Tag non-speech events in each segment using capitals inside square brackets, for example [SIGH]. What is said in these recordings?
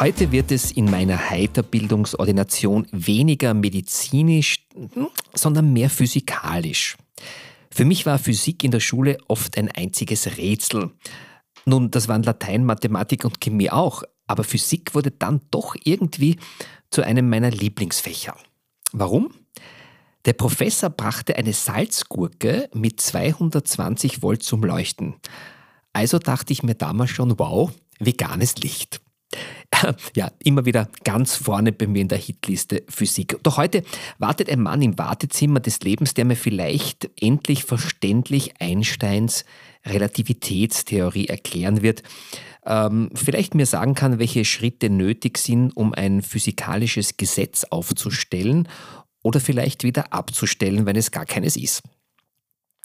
Heute wird es in meiner Heiterbildungsordination weniger medizinisch, sondern mehr physikalisch. Für mich war Physik in der Schule oft ein einziges Rätsel. Nun, das waren Latein, Mathematik und Chemie auch, aber Physik wurde dann doch irgendwie zu einem meiner Lieblingsfächer. Warum? Der Professor brachte eine Salzgurke mit 220 Volt zum Leuchten. Also dachte ich mir damals schon, wow, veganes Licht. [LAUGHS] ja, immer wieder ganz vorne bei mir in der Hitliste Physik. Doch heute wartet ein Mann im Wartezimmer des Lebens, der mir vielleicht endlich verständlich Einsteins Relativitätstheorie erklären wird. Ähm, vielleicht mir sagen kann, welche Schritte nötig sind, um ein physikalisches Gesetz aufzustellen oder vielleicht wieder abzustellen, wenn es gar keines ist.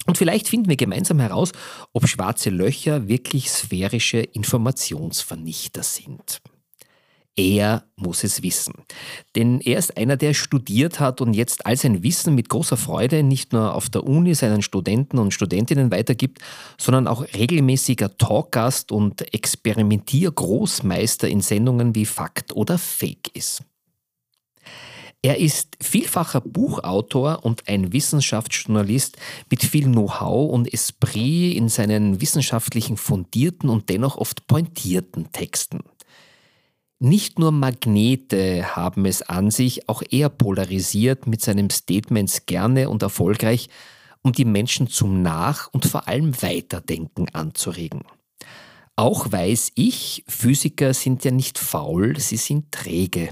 Und vielleicht finden wir gemeinsam heraus, ob schwarze Löcher wirklich sphärische Informationsvernichter sind. Er muss es wissen. Denn er ist einer, der studiert hat und jetzt all sein Wissen mit großer Freude nicht nur auf der Uni seinen Studenten und Studentinnen weitergibt, sondern auch regelmäßiger Talkgast und Experimentiergroßmeister in Sendungen wie Fakt oder Fake ist. Er ist vielfacher Buchautor und ein Wissenschaftsjournalist mit viel Know-how und Esprit in seinen wissenschaftlichen fundierten und dennoch oft pointierten Texten. Nicht nur Magnete haben es an sich, auch er polarisiert mit seinen Statements gerne und erfolgreich, um die Menschen zum Nach- und vor allem Weiterdenken anzuregen. Auch weiß ich, Physiker sind ja nicht faul, sie sind träge.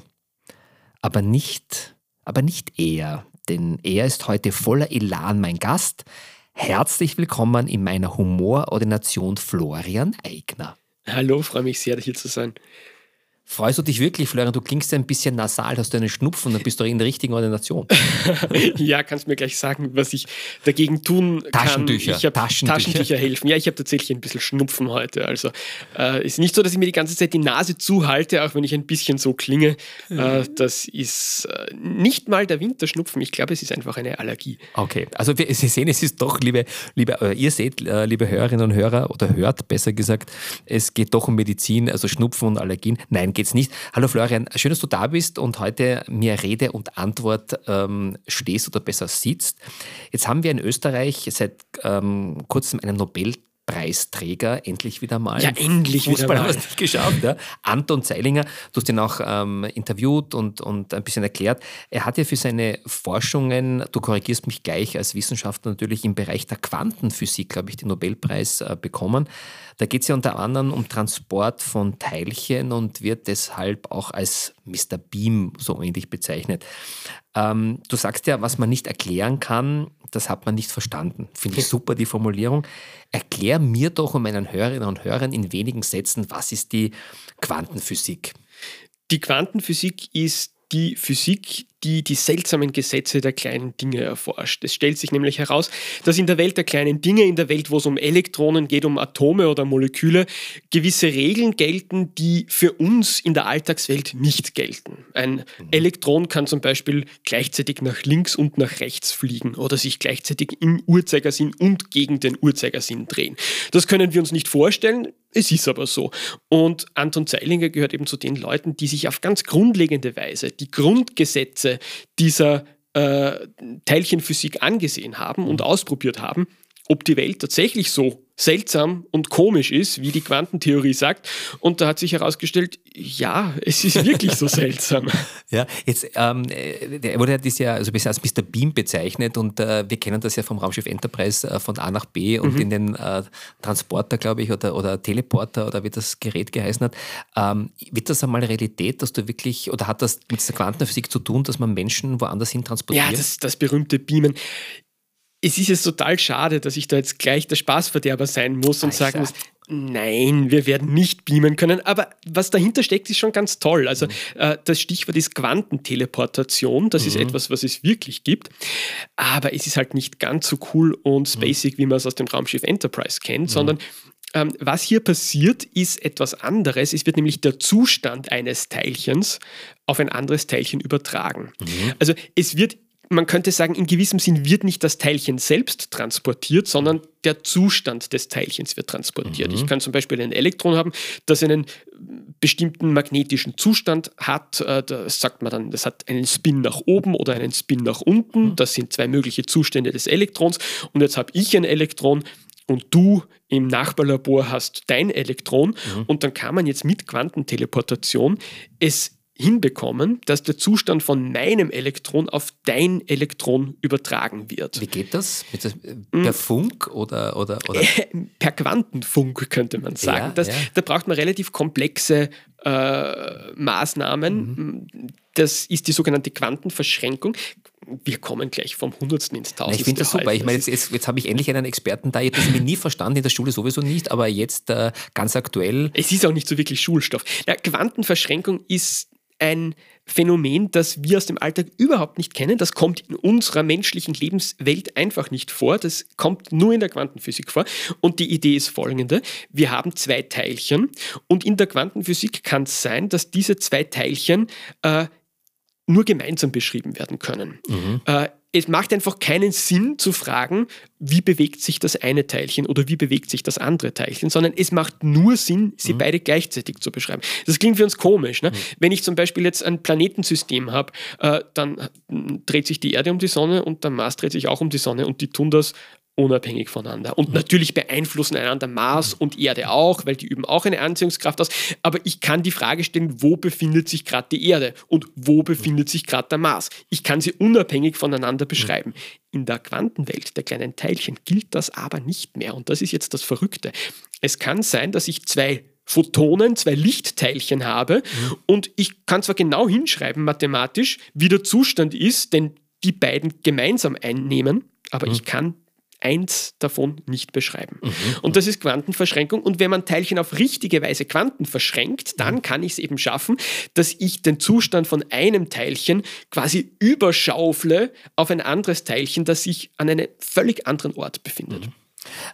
Aber nicht, aber nicht er, denn er ist heute voller Elan mein Gast. Herzlich willkommen in meiner Humorordination Florian Eigner. Hallo, freue mich sehr, hier zu sein. Freust du dich wirklich, Florian? Du klingst ein bisschen nasal, hast du einen Schnupfen, dann bist du in der richtigen Ordination. [LAUGHS] ja, kannst mir gleich sagen, was ich dagegen tun Taschentücher, kann. Ich Taschentücher. Taschentücher helfen. Ja, ich habe tatsächlich ein bisschen Schnupfen heute. Also äh, ist nicht so, dass ich mir die ganze Zeit die Nase zuhalte, auch wenn ich ein bisschen so klinge. Äh, das ist äh, nicht mal der Winterschnupfen. Ich glaube, es ist einfach eine Allergie. Okay, also wir, Sie sehen, es ist doch, liebe, liebe äh, ihr seht, äh, liebe Hörerinnen und Hörer, oder hört besser gesagt, es geht doch um Medizin, also Schnupfen und Allergien. Nein, geht's nicht. Hallo Florian, schön, dass du da bist und heute mir Rede und Antwort ähm, stehst oder besser sitzt. Jetzt haben wir in Österreich seit ähm, kurzem einen Nobel Preisträger endlich wieder mal. Ja, endlich Fußball haben wir es nicht geschafft. Ja. Anton Zeilinger, du hast ihn auch ähm, interviewt und, und ein bisschen erklärt. Er hat ja für seine Forschungen, du korrigierst mich gleich als Wissenschaftler natürlich im Bereich der Quantenphysik, glaube ich, den Nobelpreis äh, bekommen. Da geht es ja unter anderem um Transport von Teilchen und wird deshalb auch als Mr. Beam so ähnlich bezeichnet. Ähm, du sagst ja, was man nicht erklären kann, das hat man nicht verstanden. Finde ich super, die Formulierung. Erklär mir doch und meinen Hörerinnen und Hörern in wenigen Sätzen, was ist die Quantenphysik? Die Quantenphysik ist die Physik, die die seltsamen Gesetze der kleinen Dinge erforscht. Es stellt sich nämlich heraus, dass in der Welt der kleinen Dinge, in der Welt, wo es um Elektronen geht, um Atome oder Moleküle, gewisse Regeln gelten, die für uns in der Alltagswelt nicht gelten. Ein Elektron kann zum Beispiel gleichzeitig nach links und nach rechts fliegen oder sich gleichzeitig im Uhrzeigersinn und gegen den Uhrzeigersinn drehen. Das können wir uns nicht vorstellen, es ist aber so. Und Anton Zeilinger gehört eben zu den Leuten, die sich auf ganz grundlegende Weise die Grundgesetze dieser äh, Teilchenphysik angesehen haben und ausprobiert haben, ob die Welt tatsächlich so seltsam und komisch ist, wie die Quantentheorie sagt. Und da hat sich herausgestellt, ja, es ist wirklich so [LAUGHS] seltsam. Ja, jetzt, ähm, der wurde das ja also bisher als Mr. Beam bezeichnet und äh, wir kennen das ja vom Raumschiff Enterprise äh, von A nach B und Mhm. in den äh, Transporter, glaube ich, oder, oder Teleporter oder wie das Gerät geheißen hat. Ähm, wird das einmal Realität, dass du wirklich, oder hat das mit der Quantenphysik zu tun, dass man Menschen woanders hin transportiert? Ja, das, das berühmte Beamen. Es ist jetzt total schade, dass ich da jetzt gleich der Spaßverderber sein muss und Ah, sagen muss, Nein, wir werden nicht beamen können, aber was dahinter steckt, ist schon ganz toll. Also mhm. äh, das Stichwort ist Quantenteleportation, das mhm. ist etwas, was es wirklich gibt, aber es ist halt nicht ganz so cool und mhm. spacig, wie man es aus dem Raumschiff Enterprise kennt, mhm. sondern ähm, was hier passiert, ist etwas anderes. Es wird nämlich der Zustand eines Teilchens auf ein anderes Teilchen übertragen. Mhm. Also es wird man könnte sagen, in gewissem Sinn wird nicht das Teilchen selbst transportiert, sondern der Zustand des Teilchens wird transportiert. Mhm. Ich kann zum Beispiel ein Elektron haben, das einen bestimmten magnetischen Zustand hat. Äh, das sagt man dann, das hat einen Spin nach oben oder einen Spin nach unten. Mhm. Das sind zwei mögliche Zustände des Elektrons. Und jetzt habe ich ein Elektron und du im Nachbarlabor hast dein Elektron. Mhm. Und dann kann man jetzt mit Quantenteleportation es hinbekommen, dass der Zustand von meinem Elektron auf dein Elektron übertragen wird. Wie geht das? das äh, per hm. Funk oder, oder, oder? [LAUGHS] per Quantenfunk könnte man sagen. Ja, das, ja. Da braucht man relativ komplexe äh, Maßnahmen. Mhm. Das ist die sogenannte Quantenverschränkung. Wir kommen gleich vom Hundertsten ins Tausendste. Ich finde das super. Ich meine, jetzt, jetzt, jetzt habe ich endlich einen Experten da. Ich habe das nie verstanden, in der Schule sowieso nicht, aber jetzt äh, ganz aktuell. Es ist auch nicht so wirklich Schulstoff. Ja, Quantenverschränkung ist ein Phänomen, das wir aus dem Alltag überhaupt nicht kennen. Das kommt in unserer menschlichen Lebenswelt einfach nicht vor. Das kommt nur in der Quantenphysik vor. Und die Idee ist folgende. Wir haben zwei Teilchen und in der Quantenphysik kann es sein, dass diese zwei Teilchen äh, nur gemeinsam beschrieben werden können. Mhm. Äh, es macht einfach keinen Sinn zu fragen, wie bewegt sich das eine Teilchen oder wie bewegt sich das andere Teilchen, sondern es macht nur Sinn, sie mhm. beide gleichzeitig zu beschreiben. Das klingt für uns komisch. Ne? Mhm. Wenn ich zum Beispiel jetzt ein Planetensystem habe, äh, dann dreht sich die Erde um die Sonne und der Mars dreht sich auch um die Sonne und die tun das unabhängig voneinander. Und natürlich beeinflussen einander Mars und Erde auch, weil die üben auch eine Anziehungskraft aus. Aber ich kann die Frage stellen, wo befindet sich gerade die Erde und wo befindet sich gerade der Mars? Ich kann sie unabhängig voneinander beschreiben. In der Quantenwelt der kleinen Teilchen gilt das aber nicht mehr. Und das ist jetzt das Verrückte. Es kann sein, dass ich zwei Photonen, zwei Lichtteilchen habe mhm. und ich kann zwar genau hinschreiben mathematisch, wie der Zustand ist, denn die beiden gemeinsam einnehmen, aber mhm. ich kann eins davon nicht beschreiben. Mhm. Und das ist Quantenverschränkung. Und wenn man Teilchen auf richtige Weise Quanten verschränkt, dann mhm. kann ich es eben schaffen, dass ich den Zustand von einem Teilchen quasi überschaufle auf ein anderes Teilchen, das sich an einem völlig anderen Ort befindet. Mhm.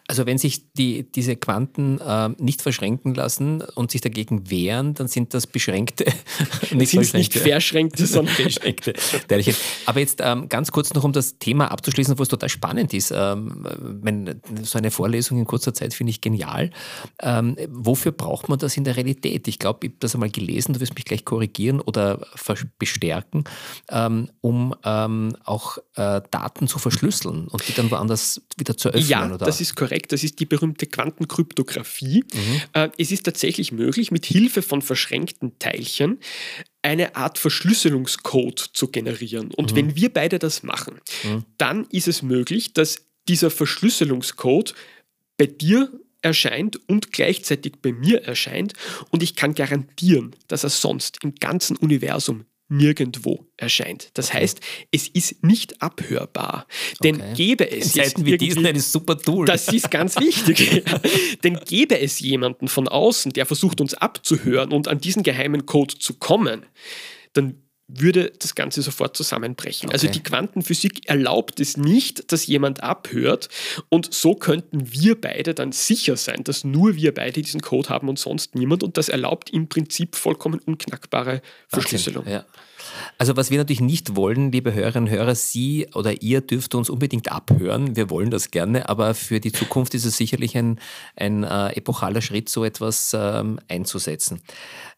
Also wenn sich die, diese Quanten äh, nicht verschränken lassen und sich dagegen wehren, dann sind das beschränkte, [LAUGHS] nicht, sind nicht verschränkte, sondern [LAUGHS] beschränkte Teilchen. Aber jetzt ähm, ganz kurz noch, um das Thema abzuschließen, wo es total spannend ist. Ähm, wenn, so eine Vorlesung in kurzer Zeit finde ich genial. Ähm, wofür braucht man das in der Realität? Ich glaube, ich habe das einmal gelesen, du wirst mich gleich korrigieren oder bestärken, ähm, um ähm, auch äh, Daten zu verschlüsseln und die dann woanders wieder zu öffnen. Ja, oder? Das ist korrekt. Das ist die berühmte Quantenkryptographie. Mhm. Es ist tatsächlich möglich, mit Hilfe von verschränkten Teilchen eine Art Verschlüsselungscode zu generieren. Und mhm. wenn wir beide das machen, mhm. dann ist es möglich, dass dieser Verschlüsselungscode bei dir erscheint und gleichzeitig bei mir erscheint und ich kann garantieren, dass er sonst im ganzen Universum nirgendwo erscheint. Das heißt, es ist nicht abhörbar. Denn okay. gäbe es In Zeiten wie diesen ein super Tool. Das ist ganz wichtig. [LAUGHS] [LAUGHS] Denn gäbe es jemanden von außen, der versucht uns abzuhören und an diesen geheimen Code zu kommen, dann würde das Ganze sofort zusammenbrechen. Also okay. Also die Quantenphysik erlaubt es nicht, dass jemand abhört und so könnten wir beide dann sicher sein, dass nur wir beide diesen Code haben und sonst niemand und das erlaubt im Prinzip vollkommen unknackbare Verschlüsselung. Okay. Ja. Also was wir natürlich nicht wollen, liebe Hörerinnen und Hörer, Sie oder ihr dürft uns unbedingt abhören. Wir wollen das gerne, aber für die Zukunft ist es sicherlich ein, ein äh, epochaler Schritt, so etwas ähm, einzusetzen.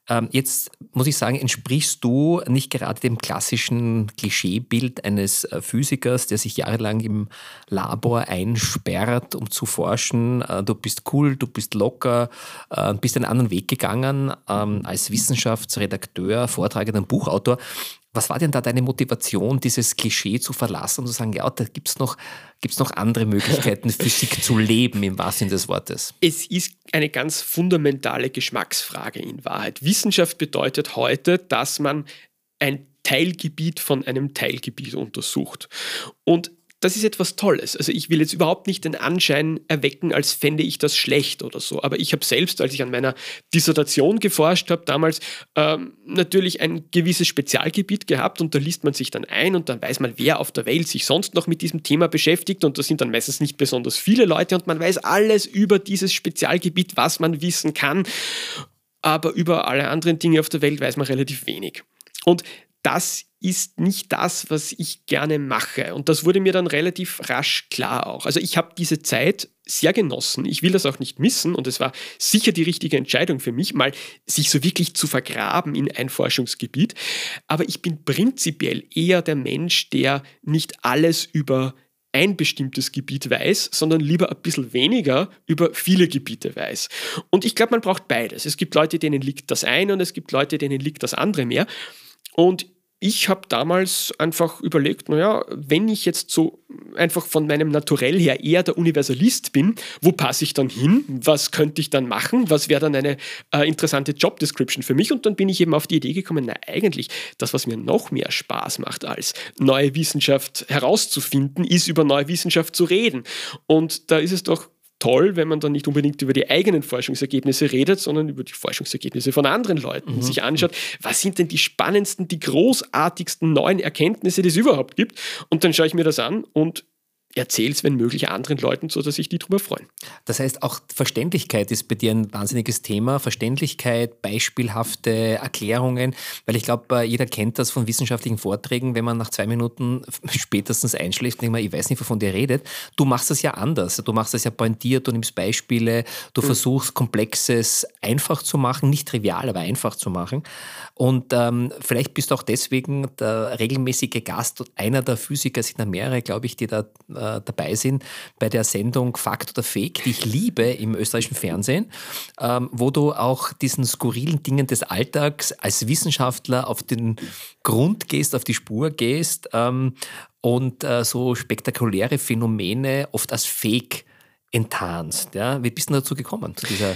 Ähm, jetzt muss ich sagen, entsprichst du nicht gerade dem klassischen Klischeebild eines äh, Physikers, der sich jahrelang im Labor einsperrt, um zu forschen. Äh, du bist cool, du bist locker, äh, bist einen anderen Weg gegangen ähm, als Wissenschaftsredakteur, Vortragender, Buchautor. Was war denn da deine Motivation, dieses Klischee zu verlassen und zu sagen, ja, da gibt es noch, gibt's noch andere Möglichkeiten, [LAUGHS] Physik zu leben, im wahrsten Sinne des Wortes? Es ist eine ganz fundamentale Geschmacksfrage in Wahrheit. Wissenschaft bedeutet heute, dass man ein Teilgebiet von einem Teilgebiet untersucht. Und das ist etwas Tolles. Also ich will jetzt überhaupt nicht den Anschein erwecken, als fände ich das schlecht oder so. Aber ich habe selbst, als ich an meiner Dissertation geforscht habe, damals ähm, natürlich ein gewisses Spezialgebiet gehabt und da liest man sich dann ein und dann weiß man, wer auf der Welt sich sonst noch mit diesem Thema beschäftigt und das sind dann meistens nicht besonders viele Leute und man weiß alles über dieses Spezialgebiet, was man wissen kann. Aber über alle anderen Dinge auf der Welt weiß man relativ wenig. Und das ist nicht das, was ich gerne mache. Und das wurde mir dann relativ rasch klar auch. Also ich habe diese Zeit sehr genossen. Ich will das auch nicht missen und es war sicher die richtige Entscheidung für mich, mal sich so wirklich zu vergraben in ein Forschungsgebiet. Aber ich bin prinzipiell eher der Mensch, der nicht alles über ein bestimmtes Gebiet weiß, sondern lieber ein bisschen weniger über viele Gebiete weiß. Und ich glaube, man braucht beides. Es gibt Leute, denen liegt das eine und es gibt Leute, denen liegt das andere mehr. Und ich habe damals einfach überlegt, naja, wenn ich jetzt so einfach von meinem Naturell her eher der Universalist bin, wo passe ich dann hin? Was könnte ich dann machen? Was wäre dann eine äh, interessante Job Description für mich? Und dann bin ich eben auf die Idee gekommen, na eigentlich, das, was mir noch mehr Spaß macht, als neue Wissenschaft herauszufinden, ist über neue Wissenschaft zu reden. Und da ist es doch toll, wenn man dann nicht unbedingt über die eigenen Forschungsergebnisse redet, sondern über die Forschungsergebnisse von anderen Leuten mhm. sich anschaut, was sind denn die spannendsten, die großartigsten neuen Erkenntnisse, die es überhaupt gibt. Und dann schaue ich mir das an und erzähl es, wenn möglich, anderen Leuten, sodass sich die darüber freuen. Das heißt, auch Verständlichkeit ist bei dir ein wahnsinniges Thema. Verständlichkeit, beispielhafte Erklärungen, weil ich glaube, jeder kennt das von wissenschaftlichen Vorträgen, wenn man nach zwei Minuten [LAUGHS] spätestens einschläft und denkt man, ich weiß nicht, wovon der redet. Du machst das ja anders. Du machst das ja pointiert, du nimmst Beispiele, du mhm. versuchst Komplexes einfach zu machen, nicht trivial, aber einfach zu machen. Und ähm, vielleicht bist du auch deswegen der regelmäßige Gast, einer der Physiker, sind da mehrere, glaube ich, die da äh, dabei sind bei der Sendung Fakt oder Fake, die ich liebe im österreichischen Fernsehen, ähm, wo du auch diesen skurrilen Dingen des Alltags als Wissenschaftler auf den Grund gehst, auf die Spur gehst ähm, und äh, so spektakuläre Phänomene oft als Fake enttarnst. Ja? Wie bist du dazu gekommen, zu dieser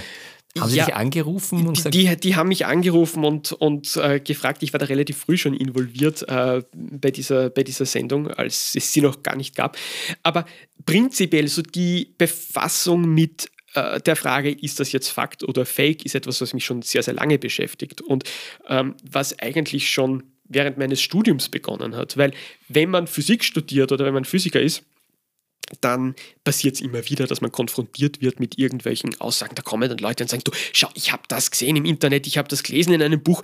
haben Sie ja, dich angerufen? Und gesagt? Die, die, haben mich angerufen und, und äh, gefragt. Ich war da relativ früh schon involviert äh, bei, dieser, bei dieser Sendung, als es sie noch gar nicht gab. Aber prinzipiell so die Befassung mit äh, der Frage, ist das jetzt Fakt oder Fake, ist etwas, was mich schon sehr, sehr lange beschäftigt und ähm, was eigentlich schon während meines Studiums begonnen hat. Weil wenn man Physik studiert oder wenn man Physiker ist, dann passiert es immer wieder, dass man konfrontiert wird mit irgendwelchen Aussagen. Da kommen dann Leute und sagen, du, schau, ich habe das gesehen im Internet, ich habe das gelesen in einem Buch.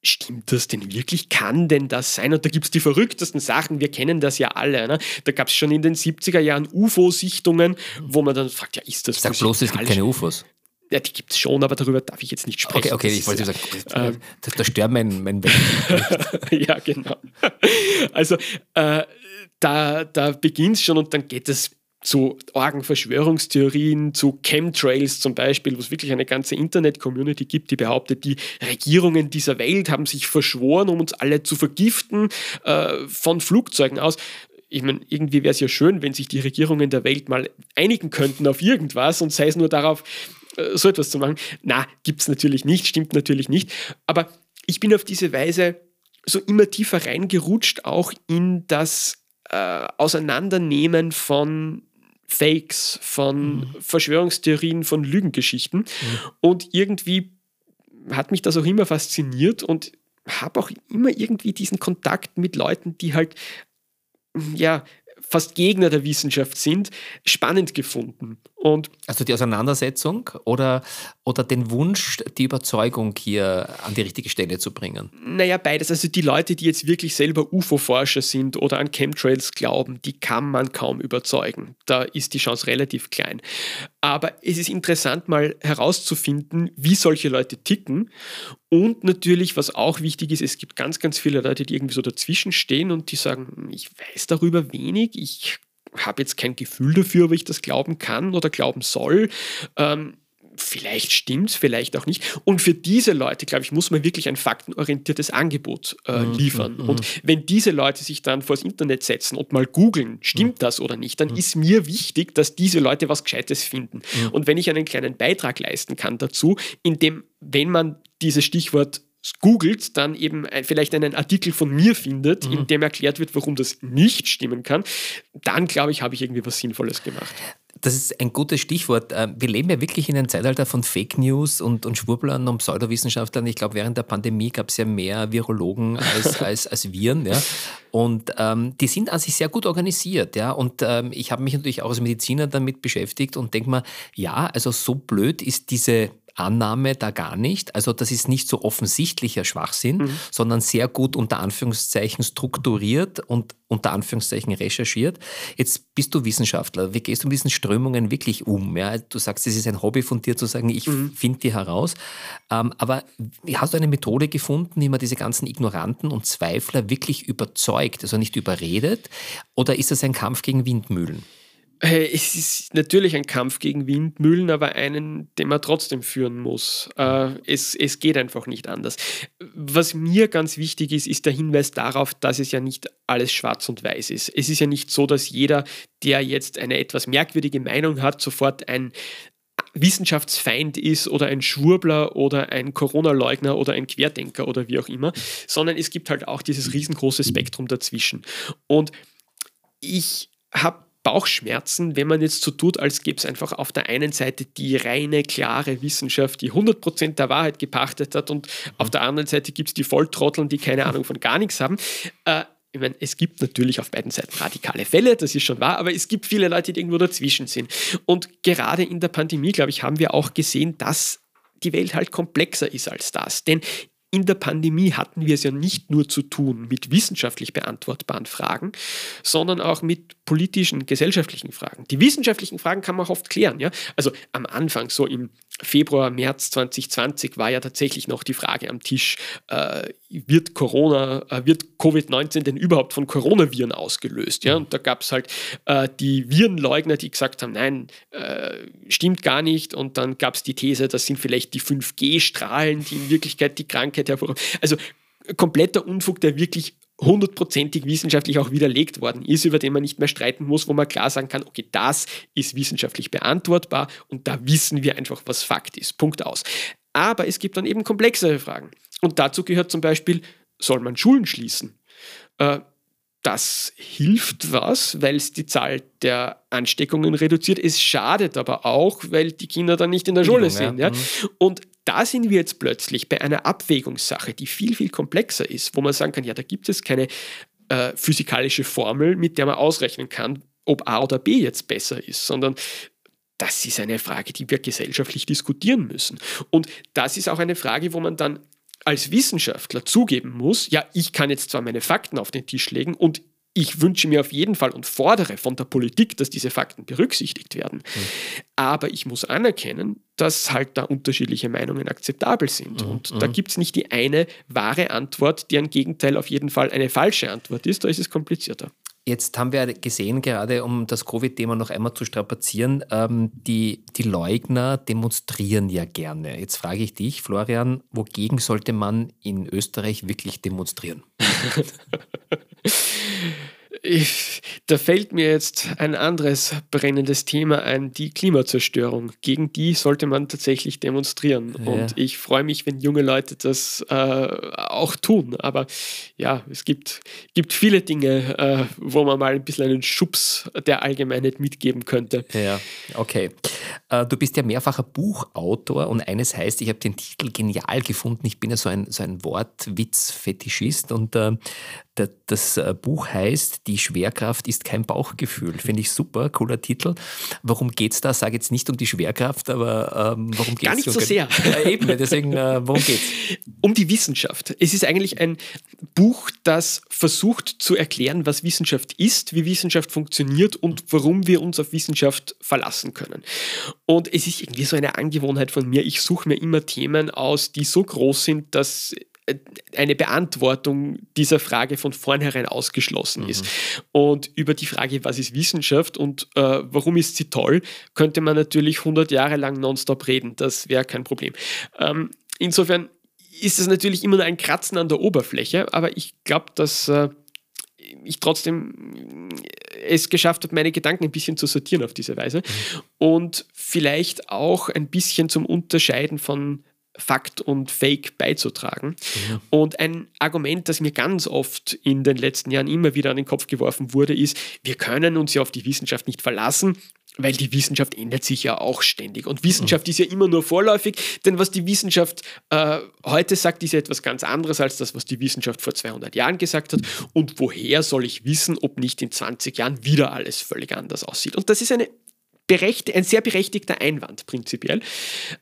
Stimmt das denn wirklich? Kann denn das sein? Und da gibt es die verrücktesten Sachen, wir kennen das ja alle. Ne? Da gab es schon in den 70er Jahren UFO-Sichtungen, wo man dann fragt, ja, ist das Sag bloß, es gibt keine UFOs. Ja, die gibt es schon, aber darüber darf ich jetzt nicht sprechen. Okay, okay, ich wollte sagen, da, da stört mein, mein [LAUGHS] Ja, genau. Also, äh, da, da beginnt es schon und dann geht es zu Orgenverschwörungstheorien, zu Chemtrails zum Beispiel, wo es wirklich eine ganze Internet-Community gibt, die behauptet, die Regierungen dieser Welt haben sich verschworen, um uns alle zu vergiften äh, von Flugzeugen aus. Ich meine, irgendwie wäre es ja schön, wenn sich die Regierungen der Welt mal einigen könnten auf irgendwas und sei es nur darauf, äh, so etwas zu machen. Na, gibt es natürlich nicht, stimmt natürlich nicht. Aber ich bin auf diese Weise so immer tiefer reingerutscht, auch in das äh, Auseinandernehmen von Fakes, von mhm. Verschwörungstheorien, von Lügengeschichten. Mhm. Und irgendwie hat mich das auch immer fasziniert und habe auch immer irgendwie diesen Kontakt mit Leuten, die halt ja fast Gegner der Wissenschaft sind, spannend gefunden. Und also die Auseinandersetzung oder, oder den Wunsch, die Überzeugung hier an die richtige Stelle zu bringen? Naja, beides. Also die Leute, die jetzt wirklich selber UFO-Forscher sind oder an Chemtrails glauben, die kann man kaum überzeugen. Da ist die Chance relativ klein. Aber es ist interessant, mal herauszufinden, wie solche Leute ticken. Und natürlich, was auch wichtig ist, es gibt ganz, ganz viele Leute, die irgendwie so dazwischen stehen und die sagen, ich weiß darüber wenig, ich habe jetzt kein Gefühl dafür, ob ich das glauben kann oder glauben soll. Ähm, vielleicht es, vielleicht auch nicht. Und für diese Leute, glaube ich, muss man wirklich ein faktenorientiertes Angebot äh, mhm, liefern. Mhm. Und wenn diese Leute sich dann vors Internet setzen und mal googeln, stimmt mhm. das oder nicht, dann mhm. ist mir wichtig, dass diese Leute was Gescheites finden. Mhm. Und wenn ich einen kleinen Beitrag leisten kann dazu, indem, wenn man dieses Stichwort googelt, dann eben vielleicht einen Artikel von mir findet, mhm. in dem erklärt wird, warum das nicht stimmen kann, dann glaube ich, habe ich irgendwie was Sinnvolles gemacht. Das ist ein gutes Stichwort. Äh, wir leben ja wirklich in einem Zeitalter von Fake News und, und Schwurblern und Pseudowissenschaftlern. Ich glaube, während der Pandemie gab es ja mehr Virologen als, [LAUGHS] als, als Viren. Ja. Und ähm, die sind an sich sehr gut organisiert. Ja. Und ähm, ich habe mich natürlich auch als Mediziner damit beschäftigt und denke mal, ja, also so blöd ist diese Annahme da gar nicht. Also das ist nicht so offensichtlicher Schwachsinn, mhm. sondern sehr gut unter Anführungszeichen strukturiert und unter Anführungszeichen recherchiert. Jetzt bist du Wissenschaftler. Wie gehst du mit diesen Strömungen wirklich um? Ja, du sagst, es ist ein Hobby von dir zu sagen, ich mhm. finde die heraus. Ähm, aber hast du eine Methode gefunden, wie man diese ganzen Ignoranten und Zweifler wirklich überzeugt, also nicht überredet? Oder ist das ein Kampf gegen Windmühlen? Es ist natürlich ein Kampf gegen Windmühlen, aber einen, den man trotzdem führen muss. Äh, es, es geht einfach nicht anders. Was mir ganz wichtig ist, ist der Hinweis darauf, dass es ja nicht alles schwarz und weiß ist. Es ist ja nicht so, dass jeder, der jetzt eine etwas merkwürdige Meinung hat, sofort ein Wissenschaftsfeind ist oder ein Schwurbler oder ein Corona-Leugner oder ein Querdenker oder wie auch immer, sondern es gibt halt auch dieses riesengroße Spektrum dazwischen. Und ich habe Bauchschmerzen, wenn man jetzt so tut, als gäbe es einfach auf der einen Seite die reine, klare Wissenschaft, die 100% der Wahrheit gepachtet hat und auf der anderen Seite gibt es die Volltrotteln, die keine Ahnung von gar nichts haben. Äh, ich meine, es gibt natürlich auf beiden Seiten radikale Fälle, das ist schon wahr, aber es gibt viele Leute, die irgendwo dazwischen sind. Und gerade in der Pandemie, glaube ich, haben wir auch gesehen, dass die Welt halt komplexer ist als das. Denn in der Pandemie hatten wir es ja nicht nur zu tun mit wissenschaftlich beantwortbaren Fragen, sondern auch mit politischen, gesellschaftlichen Fragen. Die wissenschaftlichen Fragen kann man oft klären. Ja? Also am Anfang, so im Februar, März 2020 war ja tatsächlich noch die Frage am Tisch, äh, wird Corona, äh, wird Covid-19 denn überhaupt von Coronaviren ausgelöst? Ja? Und da gab es halt äh, die Virenleugner, die gesagt haben, nein, äh, stimmt gar nicht. Und dann gab es die These, das sind vielleicht die 5G-Strahlen, die in Wirklichkeit die Krankheit hervorrufen. Also kompletter Unfug, der wirklich hundertprozentig wissenschaftlich auch widerlegt worden ist, über den man nicht mehr streiten muss, wo man klar sagen kann, okay, das ist wissenschaftlich beantwortbar und da wissen wir einfach, was Fakt ist. Punkt aus. Aber es gibt dann eben komplexere Fragen. Und dazu gehört zum Beispiel, soll man Schulen schließen? Äh, das hilft was, weil es die Zahl der Ansteckungen reduziert. Es schadet aber auch, weil die Kinder dann nicht in der Schule sind. Ja? Mhm. Und da sind wir jetzt plötzlich bei einer Abwägungssache, die viel, viel komplexer ist, wo man sagen kann, ja, da gibt es keine äh, physikalische Formel, mit der man ausrechnen kann, ob A oder B jetzt besser ist, sondern das ist eine Frage, die wir gesellschaftlich diskutieren müssen. Und das ist auch eine Frage, wo man dann als Wissenschaftler zugeben muss, ja, ich kann jetzt zwar meine Fakten auf den Tisch legen und ich wünsche mir auf jeden Fall und fordere von der Politik, dass diese Fakten berücksichtigt werden. Mhm. Aber ich muss anerkennen, dass halt da unterschiedliche Meinungen akzeptabel sind. Mhm. Und da mhm. gibt es nicht die eine wahre Antwort, deren Gegenteil auf jeden Fall eine falsche Antwort ist. Da ist es komplizierter. Jetzt haben wir gesehen, gerade um das Covid-Thema noch einmal zu strapazieren, ähm, die, die Leugner demonstrieren ja gerne. Jetzt frage ich dich, Florian, wogegen sollte man in Österreich wirklich demonstrieren? [LAUGHS] Ich, da fällt mir jetzt ein anderes brennendes Thema ein, die Klimazerstörung. Gegen die sollte man tatsächlich demonstrieren. Ja. Und ich freue mich, wenn junge Leute das äh, auch tun. Aber ja, es gibt, gibt viele Dinge, äh, wo man mal ein bisschen einen Schubs der Allgemeinheit mitgeben könnte. Ja, okay. Äh, du bist ja mehrfacher Buchautor und eines heißt, ich habe den Titel genial gefunden. Ich bin ja so ein, so ein Wortwitz-Fetischist und äh, das äh, Buch heißt Die Schwerkraft ist kein Bauchgefühl. Finde ich super, cooler Titel. Worum geht es da? Sage jetzt nicht um die Schwerkraft, aber ähm, worum geht es? Gar nicht so sehr. Ja, eben, deswegen, äh, worum geht es? [LAUGHS] Um die Wissenschaft. Es ist eigentlich ein Buch, das versucht zu erklären, was Wissenschaft ist, wie Wissenschaft funktioniert und warum wir uns auf Wissenschaft verlassen können. Und es ist irgendwie so eine Angewohnheit von mir. Ich suche mir immer Themen aus, die so groß sind, dass eine Beantwortung dieser Frage von vornherein ausgeschlossen mhm. ist. Und über die Frage, was ist Wissenschaft und äh, warum ist sie toll, könnte man natürlich 100 Jahre lang nonstop reden. Das wäre kein Problem. Ähm, insofern ist es natürlich immer nur ein Kratzen an der Oberfläche, aber ich glaube, dass äh, ich trotzdem es geschafft habe, meine Gedanken ein bisschen zu sortieren auf diese Weise mhm. und vielleicht auch ein bisschen zum Unterscheiden von Fakt und Fake beizutragen. Mhm. Und ein Argument, das mir ganz oft in den letzten Jahren immer wieder an den Kopf geworfen wurde, ist, wir können uns ja auf die Wissenschaft nicht verlassen, weil die Wissenschaft ändert sich ja auch ständig. Und Wissenschaft mhm. ist ja immer nur vorläufig, denn was die Wissenschaft äh, heute sagt, ist ja etwas ganz anderes als das, was die Wissenschaft vor 200 Jahren gesagt hat. Und woher soll ich wissen, ob nicht in 20 Jahren wieder alles völlig anders aussieht? Und das ist eine ein sehr berechtigter Einwand prinzipiell.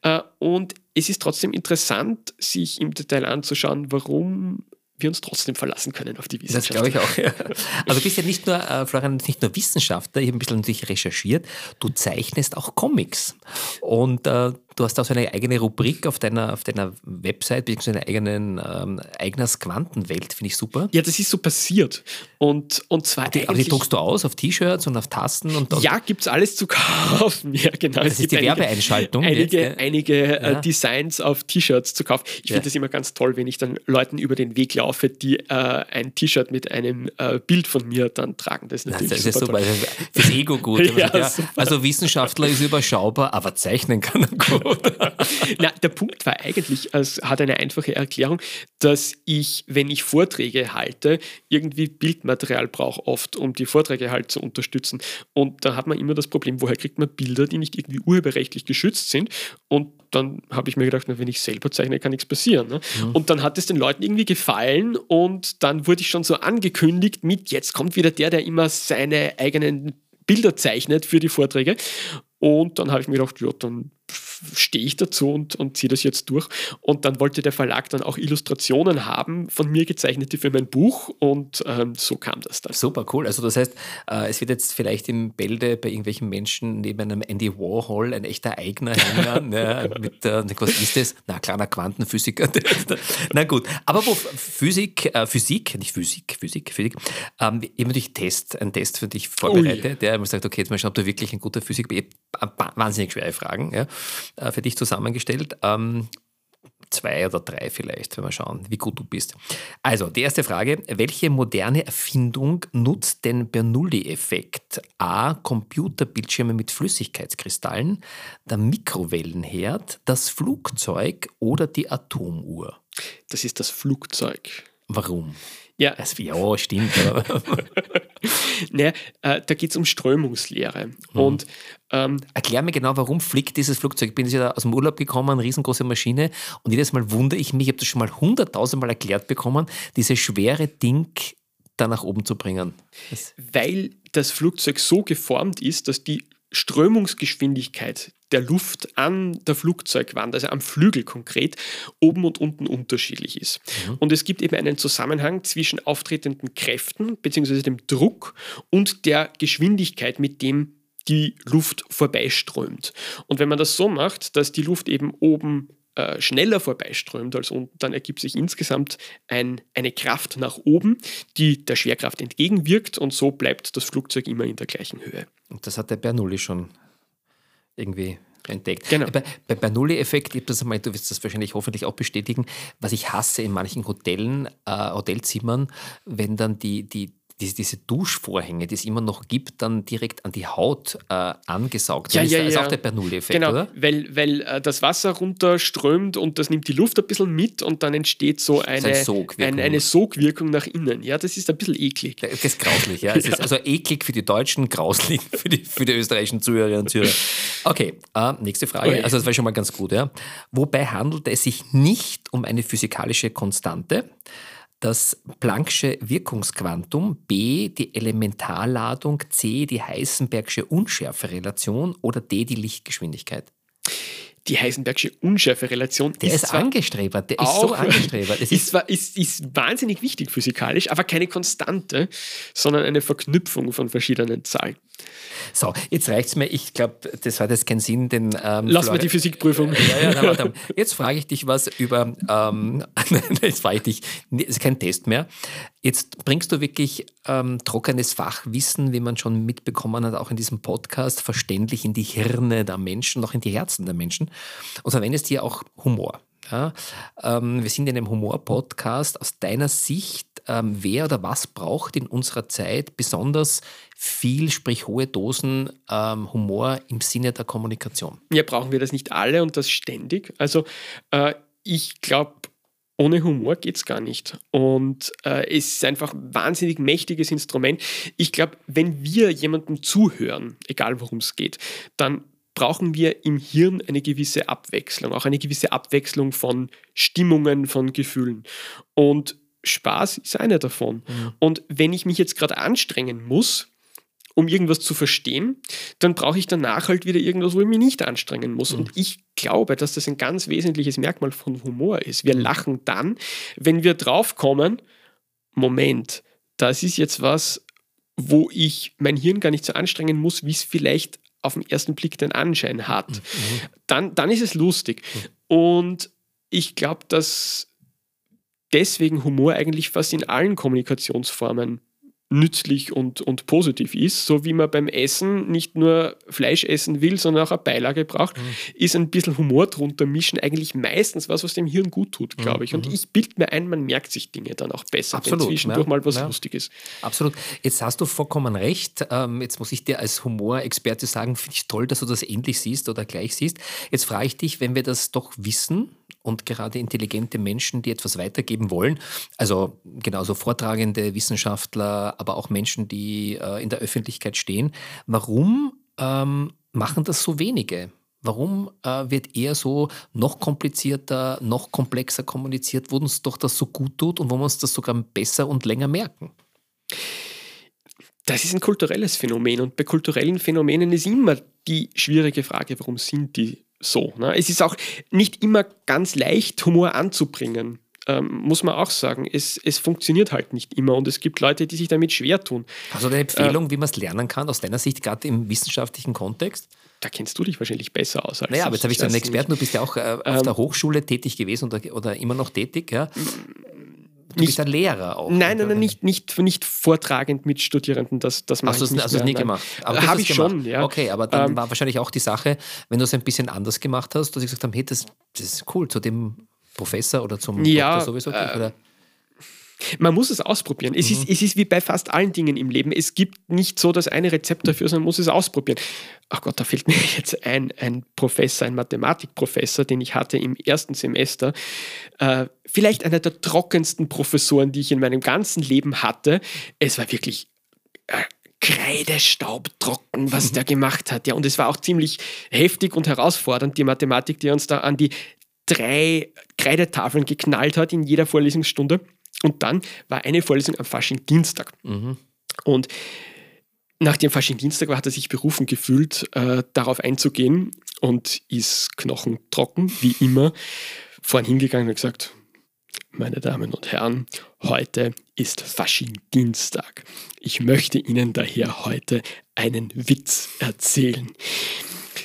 Äh, und es ist trotzdem interessant, sich im Detail anzuschauen, warum wir uns trotzdem verlassen können auf die Wissenschaft. Das glaube ich auch. Ja. [LAUGHS] Also du bist ja nicht nur, äh, Florian, nicht nur Wissenschaftler, ich habe ein bisschen natürlich recherchiert, du zeichnest auch Comics. Und äh, Du hast auch so eine eigene Rubrik auf deiner, auf deiner Website, beziehungsweise eine eigenen ähm, Eigners Quantenwelt, finde ich super. Ja, das ist so passiert. Und, und zwar. Die, aber die druckst du aus auf T-Shirts und auf Tasten und. Ja, gibt es alles zu kaufen. [LAUGHS] Ja, genau. Das es ist die einige, Werbeeinschaltung. Einige, jetzt, einige äh, ja. Designs auf T-Shirts zu kaufen. Ich finde ja. das immer ganz toll, wenn ich dann Leuten über den Weg laufe, die äh, ein T-Shirt mit einem äh, Bild von mir dann tragen. Das ist natürlich das ist super. super. Fürs Ego gut. [LAUGHS] ja, sagt, also Wissenschaftler ist überschaubar, aber zeichnen kann er gut. Na, der Punkt war eigentlich, es hat eine einfache Erklärung, dass ich, wenn ich Vorträge halte, irgendwie Bildmaterial brauche oft, um die Vorträge halt zu unterstützen. Und da hat man immer das Problem, woher kriegt man Bilder, die nicht irgendwie urheberrechtlich geschützt sind. Und dann habe ich mir gedacht, na, wenn ich selber zeichne, kann nichts passieren. Ne? Mhm. Und dann hat es den Leuten irgendwie gefallen und dann wurde ich schon so angekündigt mit, jetzt kommt wieder der, der immer seine eigenen Bilder zeichnet für die Vorträge. Und dann habe ich mir gedacht, ja, dann stehe ich dazu und, und ziehe das jetzt durch. Und dann wollte der Verlag dann auch Illustrationen haben von mir gezeichnete für mein Buch und ähm, so kam das dann. Super cool. Also das heißt, äh, es wird jetzt vielleicht im Bälde bei irgendwelchen Menschen neben einem Andy Warhol ein echter Eigner hängen. [LAUGHS] ja, mit, äh, was ist das? Na, kleiner Quantenphysiker. [LAUGHS] Na gut, aber wo Physik, äh, Physik, nicht Physik, Physik, Physik, ähm, eben natürlich Test, ein Test für dich vorbereitet, oh, der mir sagt, okay, jetzt mal schauen, ob du wirklich ein guter Physik bist. Wahnsinnig schwere Fragen. Ja äh, für dich zusammengestellt. Ähm, zwei oder drei vielleicht, wenn wir schauen, wie gut du bist. Also, die erste Frage, welche moderne Erfindung nutzt den Bernoulli-Effekt? A, Computerbildschirme mit Flüssigkeitskristallen, der Mikrowellenherd, das Flugzeug oder die Atomuhr? Das ist das Flugzeug. Warum? Ja. Das, ja, stimmt. naja, [LAUGHS] äh, da geht es um Strömungslehre. Mhm. Und, ähm, Erklär mir genau, warum fliegt dieses Flugzeug? Ich bin ja aus dem Urlaub gekommen, eine riesengroße Maschine, und jedes Mal wundere ich mich, ich habe das schon mal hunderttausendmal erklärt bekommen, dieses schwere Ding da nach oben zu bringen. Das Weil das Flugzeug so geformt ist, dass die Strömungsgeschwindigkeit der Luft an der Flugzeugwand, also am Flügel konkret, oben und unten unterschiedlich ist. Mhm. Und es gibt eben einen Zusammenhang zwischen auftretenden Kräften bzw. dem Druck und der Geschwindigkeit, mit dem die Luft vorbeiströmt. Und wenn man das so macht, dass die Luft eben oben äh, schneller vorbeiströmt als unten, dann ergibt sich insgesamt ein, eine Kraft nach oben, die der Schwerkraft entgegenwirkt und so bleibt das Flugzeug immer in der gleichen Höhe. Und das hat der Bernoulli schon irgendwie entdeckt. Genau. Bei, bei Bernoulli-Effekt, ich das einmal, du wirst das wahrscheinlich hoffentlich auch bestätigen, was ich hasse in manchen Hotellen, äh, Hotelzimmern, wenn dann die, die, diese, diese Duschvorhänge, die es immer noch gibt, dann direkt an die Haut äh, angesaugt ja, Das ja, ist ja. auch der Bernoulli-Effekt, genau, oder? Weil, weil äh, das Wasser runterströmt und das nimmt die Luft ein bisschen mit und dann entsteht so eine, eine, Sogwirkung. Eine, eine Sogwirkung nach innen. Ja, das ist ein bisschen eklig. Das ist grauslich, ja. Es [LAUGHS] ist also eklig für die Deutschen, grauslich [LAUGHS] für die, für die österreichischen Zuhörerinnen und Zuhörer. Okay, äh, nächste Frage. Okay. Also das war schon mal ganz gut, ja. Wobei handelt es sich nicht um eine physikalische Konstante, das Planck'sche Wirkungsquantum, B die Elementarladung, C die Heisenbergsche Unschärferelation oder D die Lichtgeschwindigkeit? Die Heisenbergsche Unschärferelation der ist, ist angestrebert, der ist so angestrebert. Es [LAUGHS] ist, ist, ist, ist wahnsinnig wichtig physikalisch, aber keine Konstante, sondern eine Verknüpfung von verschiedenen Zahlen. So, jetzt reicht es mir. Ich glaube, das hat jetzt keinen Sinn. Den, ähm, Lass mal die Physikprüfung. Ja, ja, na. [LAUGHS] Jetzt frage ich dich was über. Ähm, [LAUGHS] jetzt frage ich dich. Es ist kein Test mehr. Jetzt bringst du wirklich ähm, trockenes Fachwissen, wie man schon mitbekommen hat, auch in diesem Podcast, verständlich in die Hirne der Menschen, noch in die Herzen der Menschen und verwendest hier auch Humor. Ja, ähm, wir sind in einem Humor-Podcast. Aus deiner Sicht, ähm, wer oder was braucht in unserer Zeit besonders viel, sprich hohe Dosen ähm, Humor im Sinne der Kommunikation? Ja, brauchen wir das nicht alle und das ständig. Also äh, ich glaube, ohne Humor geht es gar nicht. Und äh, es ist einfach ein wahnsinnig mächtiges Instrument. Ich glaube, wenn wir jemandem zuhören, egal worum es geht, dann brauchen wir im Hirn eine gewisse Abwechslung, auch eine gewisse Abwechslung von Stimmungen, von Gefühlen. Und Spaß ist eine davon. Mhm. Und wenn ich mich jetzt gerade anstrengen muss, um irgendwas zu verstehen, dann brauche ich danach halt wieder irgendwas, wo ich mich nicht anstrengen muss. Mhm. Und ich glaube, dass das ein ganz wesentliches Merkmal von Humor ist. Wir mhm. lachen dann, wenn wir draufkommen, Moment, das ist jetzt was, wo ich mein Hirn gar nicht so anstrengen muss, wie es vielleicht auf den ersten Blick den Anschein hat. Mhm. Dann, dann ist es lustig. Mhm. Und ich glaube, dass deswegen Humor eigentlich fast in allen Kommunikationsformen nützlich und, und positiv ist, so wie man beim Essen nicht nur Fleisch essen will, sondern auch eine Beilage braucht, mhm. ist ein bisschen Humor drunter mischen eigentlich meistens was, was dem Hirn gut tut, glaube ich. Und mhm. ich bilde mir ein, man merkt sich Dinge dann auch besser, Absolut, wenn zwischendurch ja, mal was ja. Lustiges. Absolut. Jetzt hast du vollkommen recht. Ähm, jetzt muss ich dir als Humorexperte sagen, finde ich toll, dass du das ähnlich siehst oder gleich siehst. Jetzt frage ich dich, wenn wir das doch wissen, und gerade intelligente Menschen, die etwas weitergeben wollen. Also genauso Vortragende, Wissenschaftler, aber auch Menschen, die äh, in der Öffentlichkeit stehen. Warum ähm, machen das so wenige? Warum äh, wird eher so noch komplizierter, noch komplexer kommuniziert, wo uns doch das so gut tut und wo wir uns das sogar besser und länger merken? Das ist ein kulturelles Phänomen und bei kulturellen Phänomenen ist immer die schwierige Frage, warum sind die so. Ne? Es ist auch nicht immer ganz leicht, Humor anzubringen. Ähm, muss man auch sagen. Es, es funktioniert halt nicht immer und es gibt Leute, die sich damit schwer tun. Also eine Empfehlung, äh, wie man es lernen kann, aus deiner Sicht, gerade im wissenschaftlichen Kontext? Da kennst du dich wahrscheinlich besser aus als Naja, aber jetzt habe ich so einen Experten, du bist ja auch äh, auf ähm, der Hochschule tätig gewesen oder, oder immer noch tätig. Ja? Du nicht, bist ein Lehrer auch. Nein, nein, nein, nicht, nicht, nicht vortragend mit Studierenden. Das, das mache ich nicht Hast du es nie gemacht? Habe ich gemacht. schon, ja. Okay, aber dann ähm, war wahrscheinlich auch die Sache, wenn du es ein bisschen anders gemacht hast, dass ich gesagt habe, hey, das, das ist cool, zu dem Professor oder zum ja, Doktor sowieso. Äh, oder? Man muss es ausprobieren. Es, mhm. ist, es ist wie bei fast allen Dingen im Leben. Es gibt nicht so das eine Rezept dafür, sondern man muss es ausprobieren. Ach Gott, da fehlt [LAUGHS] mir jetzt ein, ein Professor, ein Mathematikprofessor, den ich hatte im ersten Semester. Äh, vielleicht einer der trockensten Professoren, die ich in meinem ganzen Leben hatte. Es war wirklich äh, Kreidestaubtrocken, was der [LAUGHS] gemacht hat. Ja, und es war auch ziemlich heftig und herausfordernd, die Mathematik, die uns da an die drei Kreidetafeln geknallt hat in jeder Vorlesungsstunde. Und dann war eine Vorlesung am Fasching-Dienstag. Mhm. Und nach dem Fasching-Dienstag hat er sich berufen gefühlt, äh, darauf einzugehen und ist knochentrocken, wie immer, vorhin hingegangen und gesagt, meine Damen und Herren, heute ist Fasching-Dienstag. Ich möchte Ihnen daher heute einen Witz erzählen.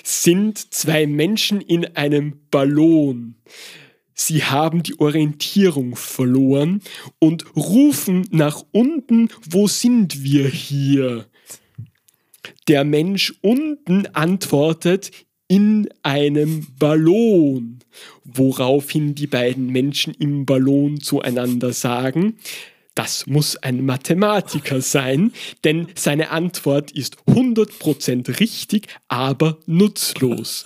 Sind zwei Menschen in einem Ballon sie haben die Orientierung verloren und rufen nach unten, wo sind wir hier? Der Mensch unten antwortet, in einem Ballon, woraufhin die beiden Menschen im Ballon zueinander sagen, das muss ein Mathematiker sein, denn seine Antwort ist 100% richtig, aber nutzlos.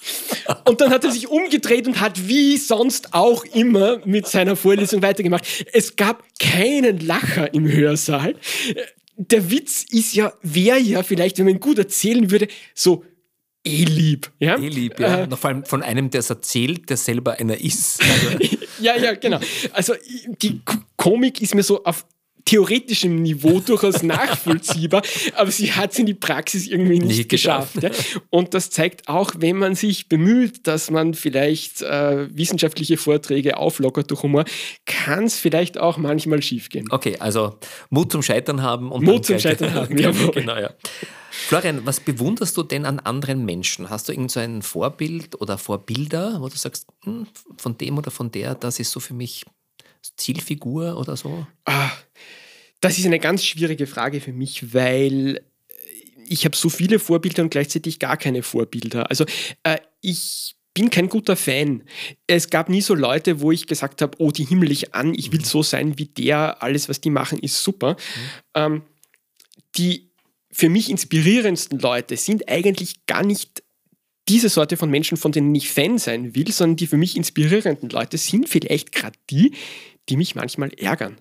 Und dann hat er sich umgedreht und hat wie sonst auch immer mit seiner Vorlesung weitergemacht. Es gab keinen Lacher im Hörsaal. Der Witz ist ja, wäre ja vielleicht, wenn man ihn gut erzählen würde, so eh lieb. Ja? Eh lieb, ja. Äh, vor allem von einem, der es erzählt, der selber einer ist. Also. [LAUGHS] ja, ja, genau. Also die Komik ist mir so auf theoretischem Niveau durchaus nachvollziehbar, aber sie hat es in die Praxis irgendwie nicht, nicht geschafft. Ja? Und das zeigt auch, wenn man sich bemüht, dass man vielleicht äh, wissenschaftliche Vorträge auflockert durch Humor, kann es vielleicht auch manchmal schiefgehen. Okay, also Mut zum Scheitern haben und Mut zum Scheitern [LAUGHS] haben, ja. genau, ja. Florian, was bewunderst du denn an anderen Menschen? Hast du irgend so ein Vorbild oder Vorbilder, wo du sagst, hm, von dem oder von der, das ist so für mich Zielfigur oder so? Ah, das ist eine ganz schwierige Frage für mich, weil ich habe so viele Vorbilder und gleichzeitig gar keine Vorbilder. Also äh, ich bin kein guter Fan. Es gab nie so Leute, wo ich gesagt habe, oh, die himmel ich an, ich will mhm. so sein wie der, alles, was die machen, ist super. Mhm. Ähm, die für mich inspirierendsten Leute sind eigentlich gar nicht diese Sorte von Menschen, von denen ich Fan sein will, sondern die für mich inspirierenden Leute sind vielleicht gerade die, die mich manchmal ärgern.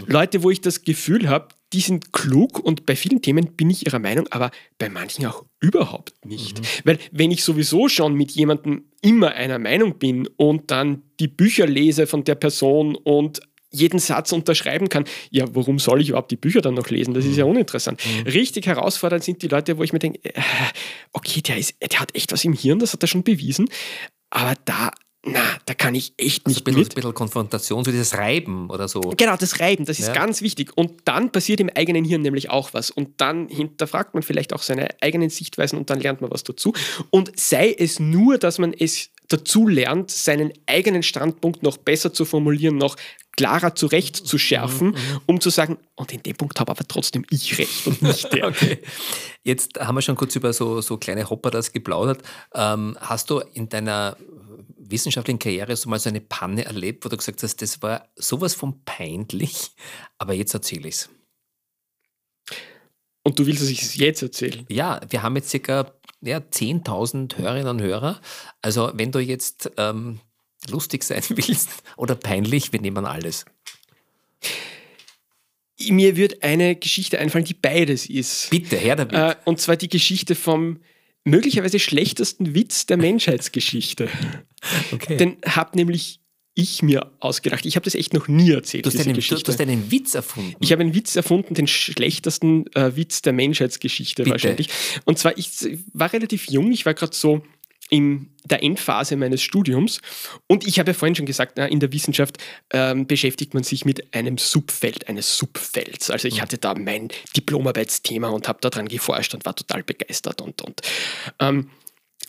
Mhm. Leute, wo ich das Gefühl habe, die sind klug und bei vielen Themen bin ich ihrer Meinung, aber bei manchen auch überhaupt nicht. Mhm. Weil wenn ich sowieso schon mit jemandem immer einer Meinung bin und dann die Bücher lese von der Person und jeden Satz unterschreiben kann, ja, warum soll ich überhaupt die Bücher dann noch lesen? Das ist ja mhm. uninteressant. Mhm. Richtig herausfordernd sind die Leute, wo ich mir denke, äh, okay, der, ist, der hat echt was im Hirn, das hat er schon bewiesen, aber da na, da kann ich echt nicht also ein bisschen, mit. Ein bisschen Konfrontation, so dieses Reiben oder so. Genau, das Reiben, das ist ja. ganz wichtig. Und dann passiert im eigenen Hirn nämlich auch was. Und dann hinterfragt man vielleicht auch seine eigenen Sichtweisen und dann lernt man was dazu. Und sei es nur, dass man es dazu lernt, seinen eigenen Standpunkt noch besser zu formulieren, noch klarer zurechtzuschärfen, mhm, mhm. um zu sagen, und in dem Punkt habe aber trotzdem ich recht und nicht der. [LAUGHS] okay. Jetzt haben wir schon kurz über so, so kleine Hopper das geplaudert. Ähm, hast du in deiner wissenschaftlichen Karriere so mal so eine Panne erlebt, wo du gesagt hast, das war sowas von peinlich, [LAUGHS] aber jetzt erzähle ich es. Und du willst, dass ich es jetzt erzähle? Ja, wir haben jetzt circa ja, 10.000 Hörerinnen und Hörer. Also wenn du jetzt ähm, lustig sein [LAUGHS] willst oder peinlich, wir nehmen alles. Mir wird eine Geschichte einfallen, die beides ist. Bitte, her damit. Äh, und zwar die Geschichte vom möglicherweise schlechtesten Witz der Menschheitsgeschichte. [LAUGHS] Okay. Den habe nämlich ich mir ausgedacht. Ich habe das echt noch nie erzählt. Du hast, einen, du hast einen Witz erfunden. Ich habe einen Witz erfunden, den schlechtesten äh, Witz der Menschheitsgeschichte Bitte. wahrscheinlich. Und zwar, ich war relativ jung, ich war gerade so in der Endphase meines Studiums. Und ich habe ja vorhin schon gesagt, in der Wissenschaft ähm, beschäftigt man sich mit einem Subfeld eines Subfelds. Also ich mhm. hatte da mein Diplomarbeitsthema und habe daran geforscht und war total begeistert. Und, und ähm,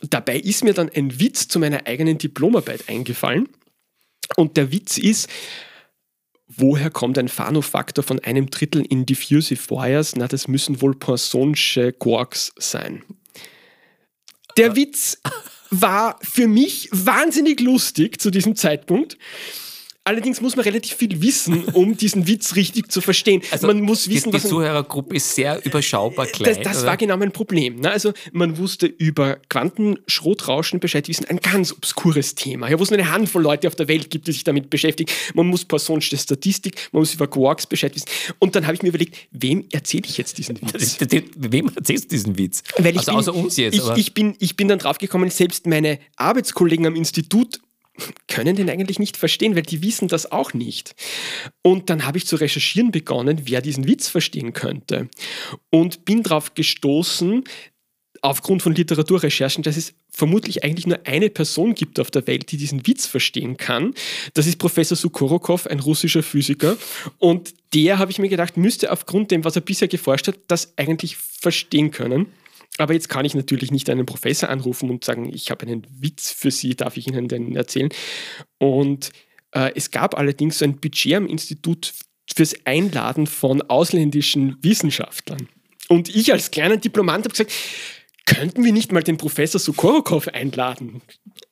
dabei ist mir dann ein Witz zu meiner eigenen Diplomarbeit eingefallen. Und der Witz ist, woher kommt ein Fano-Faktor von einem Drittel in Diffusive Wires? Na, das müssen wohl Poissonsche Quarks sein. Der Witz war für mich wahnsinnig lustig zu diesem Zeitpunkt. Allerdings muss man relativ viel wissen, um diesen Witz richtig zu verstehen. Also man muss wissen, die, die Zuhörergruppe ist sehr überschaubar klein. Das, das war genau mein Problem. Ne? Also man wusste über Quantenschrotrauschen Bescheid wissen, ein ganz obskures Thema, ja, wo es nur eine Handvoll Leute auf der Welt gibt, die sich damit beschäftigen. Man muss Poissonsche Statistik, man muss über Quarks Bescheid wissen. Und dann habe ich mir überlegt, wem erzähle ich jetzt diesen Witz? [LAUGHS] wem erzählst du diesen Witz? Weil ich also bin, außer uns jetzt. Ich, ich, bin, ich bin dann draufgekommen, selbst meine Arbeitskollegen am Institut können den eigentlich nicht verstehen, weil die wissen das auch nicht. Und dann habe ich zu recherchieren begonnen, wer diesen Witz verstehen könnte. Und bin darauf gestoßen, aufgrund von Literaturrecherchen, dass es vermutlich eigentlich nur eine Person gibt auf der Welt, die diesen Witz verstehen kann. Das ist Professor Sukhorokov, ein russischer Physiker. Und der, habe ich mir gedacht, müsste aufgrund dem, was er bisher geforscht hat, das eigentlich verstehen können. Aber jetzt kann ich natürlich nicht einen Professor anrufen und sagen, ich habe einen Witz für Sie, darf ich Ihnen den erzählen? Und äh, es gab allerdings so ein Budget am Institut fürs Einladen von ausländischen Wissenschaftlern. Und ich als kleiner Diplomant habe gesagt, könnten wir nicht mal den Professor Sukorokov einladen?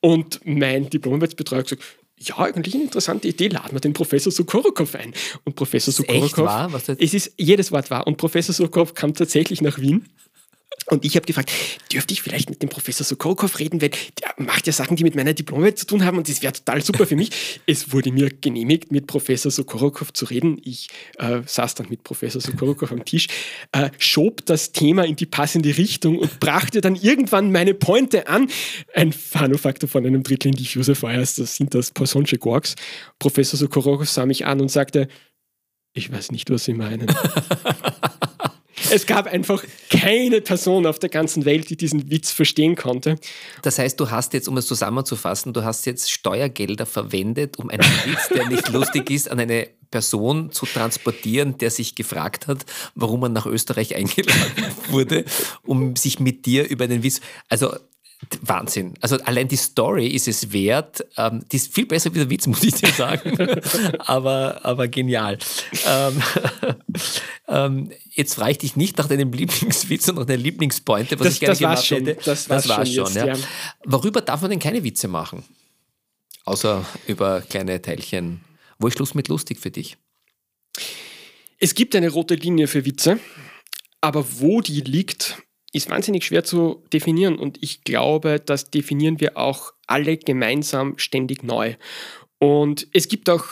Und mein Diplomarbeitsbetreuer hat gesagt, ja, eigentlich eine interessante Idee, laden wir den Professor Sukorokov ein. Und Professor Sukorokov, es ist jedes Wort wahr. Und Professor Sukorokov kam tatsächlich nach Wien und ich habe gefragt, dürfte ich vielleicht mit dem Professor Sokolkov reden, weil der macht ja Sachen, die mit meiner Diplomarbeit zu tun haben und das wäre total super für mich. [LAUGHS] es wurde mir genehmigt, mit Professor Sokolkov zu reden. Ich äh, saß dann mit Professor Sokolkov am Tisch, äh, schob das Thema in die passende Richtung und brachte dann irgendwann meine Pointe an. Ein Fanofaktor von einem Drittel in Diffuser Fires, das sind das Poissonsche Quarks. Professor Sokolkov sah mich an und sagte, ich weiß nicht, was Sie meinen. [LAUGHS] Es gab einfach keine Person auf der ganzen Welt, die diesen Witz verstehen konnte. Das heißt, du hast jetzt, um es zusammenzufassen, du hast jetzt Steuergelder verwendet, um einen Witz, der nicht lustig ist, an eine Person zu transportieren, der sich gefragt hat, warum man nach Österreich eingeladen [LAUGHS] wurde, um sich mit dir über den Witz. Also Wahnsinn. Also allein die Story ist es wert. Ähm, die ist viel besser wie der Witz, [LAUGHS] muss ich dir sagen. aber, aber genial. Ähm, ähm, jetzt frage ich dich nicht nach deinem Lieblingswitz [LAUGHS] und nach deiner Lieblingspointe, was das, ich gerne gemacht schon, hätte. Das, das war schon, jetzt, ja. ja. Worüber darf man denn keine Witze machen? Außer über kleine Teilchen. Wo ist Schluss mit lustig für dich? Es gibt eine rote Linie für Witze, aber wo die liegt, ist wahnsinnig schwer zu definieren und ich glaube, das definieren wir auch alle gemeinsam ständig neu. Und es gibt auch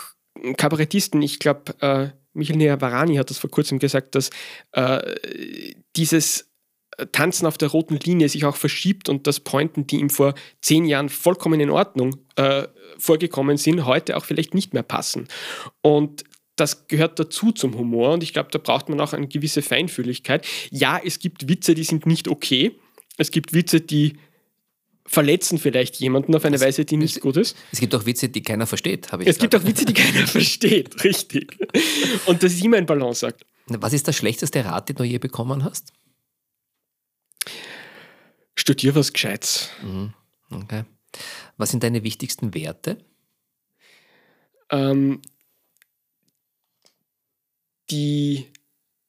Kabarettisten, ich glaube, äh, Michael Neavarani hat das vor kurzem gesagt, dass äh, dieses Tanzen auf der roten Linie sich auch verschiebt und dass Pointen, die ihm vor zehn Jahren vollkommen in Ordnung äh, vorgekommen sind, heute auch vielleicht nicht mehr passen. Und das gehört dazu zum Humor und ich glaube, da braucht man auch eine gewisse Feinfühligkeit. Ja, es gibt Witze, die sind nicht okay. Es gibt Witze, die verletzen vielleicht jemanden auf eine es, Weise, die nicht es, gut ist. Es gibt auch Witze, die keiner versteht, habe ich Es gesagt. gibt auch Witze, die keiner [LAUGHS] versteht, richtig. Und das ist immer ein Balanceakt. Was ist der schlechteste Rat, den du je bekommen hast? Studier was Gescheites. Mhm. Okay. Was sind deine wichtigsten Werte? Ähm, die,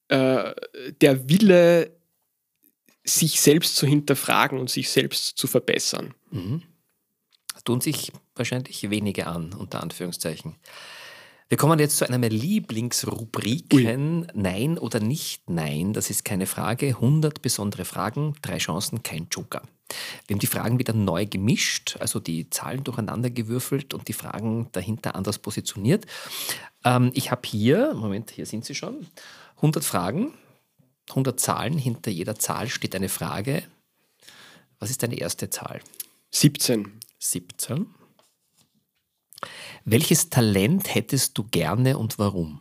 äh, der Wille, sich selbst zu hinterfragen und sich selbst zu verbessern. Mhm. Tun sich wahrscheinlich wenige an, unter Anführungszeichen. Wir kommen jetzt zu einer meiner Lieblingsrubriken. Nein oder nicht Nein, das ist keine Frage. 100 besondere Fragen, drei Chancen, kein Joker. Wir haben die Fragen wieder neu gemischt, also die Zahlen durcheinander gewürfelt und die Fragen dahinter anders positioniert. Ähm, ich habe hier, Moment, hier sind sie schon, 100 Fragen, 100 Zahlen. Hinter jeder Zahl steht eine Frage. Was ist deine erste Zahl? 17. 17. Welches Talent hättest du gerne und warum?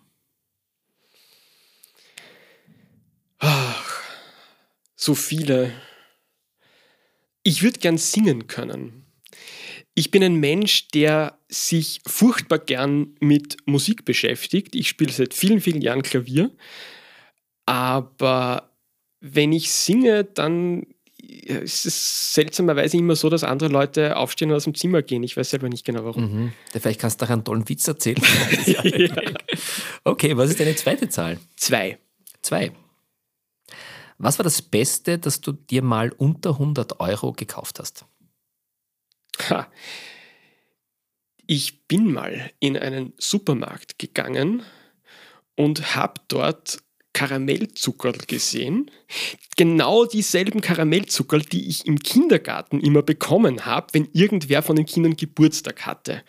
Ach, so viele. Ich würde gern singen können. Ich bin ein Mensch, der sich furchtbar gern mit Musik beschäftigt. Ich spiele seit vielen, vielen Jahren Klavier. Aber wenn ich singe, dann ist es seltsamerweise immer so, dass andere Leute aufstehen und aus dem Zimmer gehen. Ich weiß selber nicht genau warum. Mhm. Vielleicht kannst du da einen tollen Witz erzählen. [LAUGHS] [LAUGHS] Okay, was ist deine zweite Zahl? Zwei. Zwei. Was war das Beste, das du dir mal unter 100 Euro gekauft hast? Ha. Ich bin mal in einen Supermarkt gegangen und habe dort Karamellzuckerl gesehen. Genau dieselben Karamellzuckerl, die ich im Kindergarten immer bekommen habe, wenn irgendwer von den Kindern Geburtstag hatte.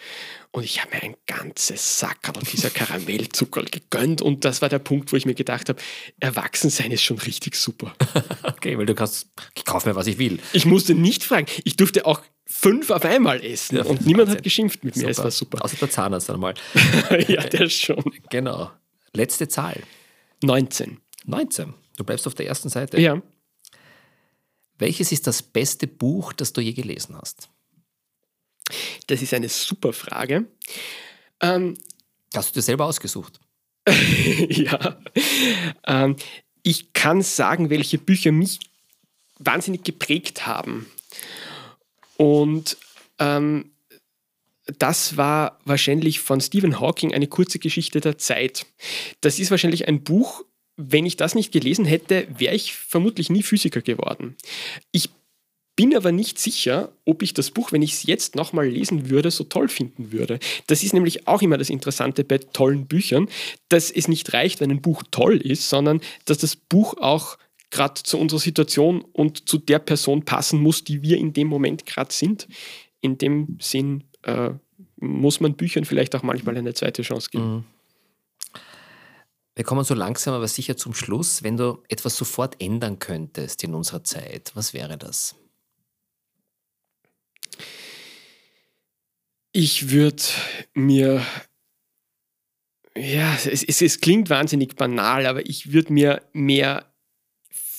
Und ich habe mir ein ganzes Sackerl dieser [LAUGHS] Karamellzuckerl gegönnt und das war der Punkt, wo ich mir gedacht habe, Erwachsensein ist schon richtig super. [LAUGHS] okay, weil du kannst, ich kaufe mir, was ich will. Ich musste nicht fragen. Ich durfte auch fünf auf einmal essen ja, und niemand hat geschimpft mit mir. Super. Es war super. Außer der Zahnarzt einmal. [LAUGHS] ja, der schon. Genau. Letzte Zahl. 19. 19. Du bleibst auf der ersten Seite. Ja. Welches ist das beste Buch, das du je gelesen hast? Das ist eine super Frage. Ähm, hast du dir selber ausgesucht? [LAUGHS] ja. Ähm, ich kann sagen, welche Bücher mich wahnsinnig geprägt haben. Und ähm, das war wahrscheinlich von Stephen Hawking eine kurze Geschichte der Zeit. Das ist wahrscheinlich ein Buch, wenn ich das nicht gelesen hätte, wäre ich vermutlich nie Physiker geworden. Ich bin aber nicht sicher, ob ich das Buch, wenn ich es jetzt nochmal lesen würde, so toll finden würde. Das ist nämlich auch immer das Interessante bei tollen Büchern, dass es nicht reicht, wenn ein Buch toll ist, sondern dass das Buch auch gerade zu unserer Situation und zu der Person passen muss, die wir in dem Moment gerade sind. In dem Sinn äh, muss man Büchern vielleicht auch manchmal eine zweite Chance geben. Mhm. Wir kommen so langsam aber sicher zum Schluss. Wenn du etwas sofort ändern könntest in unserer Zeit, was wäre das? Ich würde mir, ja, es, es, es, klingt wahnsinnig banal, aber ich würde mir mehr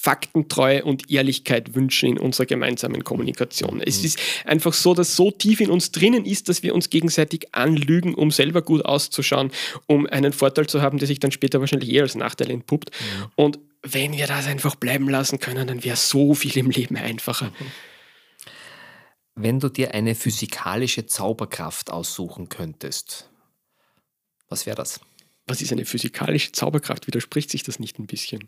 Faktentreue und Ehrlichkeit wünschen in unserer gemeinsamen Kommunikation. Es mhm. ist einfach so, dass so tief in uns drinnen ist, dass wir uns gegenseitig anlügen, um selber gut auszuschauen, um einen Vorteil zu haben, der sich dann später wahrscheinlich eher als Nachteil entpuppt. Mhm. Und wenn wir das einfach bleiben lassen können, dann wäre so viel im Leben einfacher. Mhm. Wenn du dir eine physikalische Zauberkraft aussuchen könntest, was wäre das? Was ist eine physikalische Zauberkraft? Widerspricht sich das nicht ein bisschen?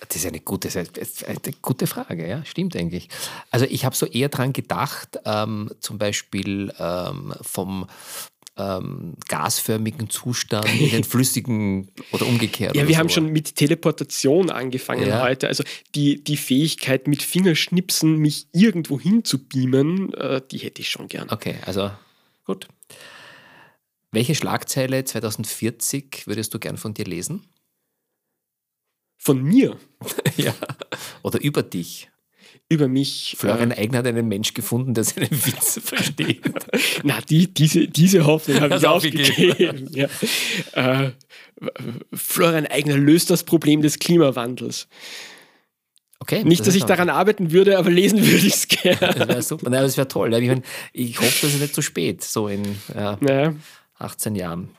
Das ist eine gute, eine gute Frage, ja, stimmt eigentlich. Also ich habe so eher daran gedacht, ähm, zum Beispiel ähm, vom ähm, gasförmigen Zustand [LAUGHS] in den flüssigen oder umgekehrt. Ja, oder wir so. haben schon mit Teleportation angefangen Ja. heute. Also die, die Fähigkeit, mit Fingerschnipsen mich irgendwo hin zu beamen, äh, die hätte ich schon gern. Okay, also gut. Welche Schlagzeile 2040 würdest du gern von dir lesen? Von mir [LAUGHS] ja. Oder über dich? über mich. Florian Eigner hat einen Mensch gefunden, der seine Witze [LAUGHS] versteht. [LAUGHS] Na, die, diese, diese Hoffnung habe ich aufgegeben. ja. äh, Florian Eigner löst das Problem des Klimawandels. Okay. Nicht, dass ist ich daran arbeiten würde, aber lesen würde ich es Das gerne. wäre super. Nein, das wäre toll. Ich, mein, ich hoffe, das ist nicht zu spät, so in ja, Naja. 18 Jahren.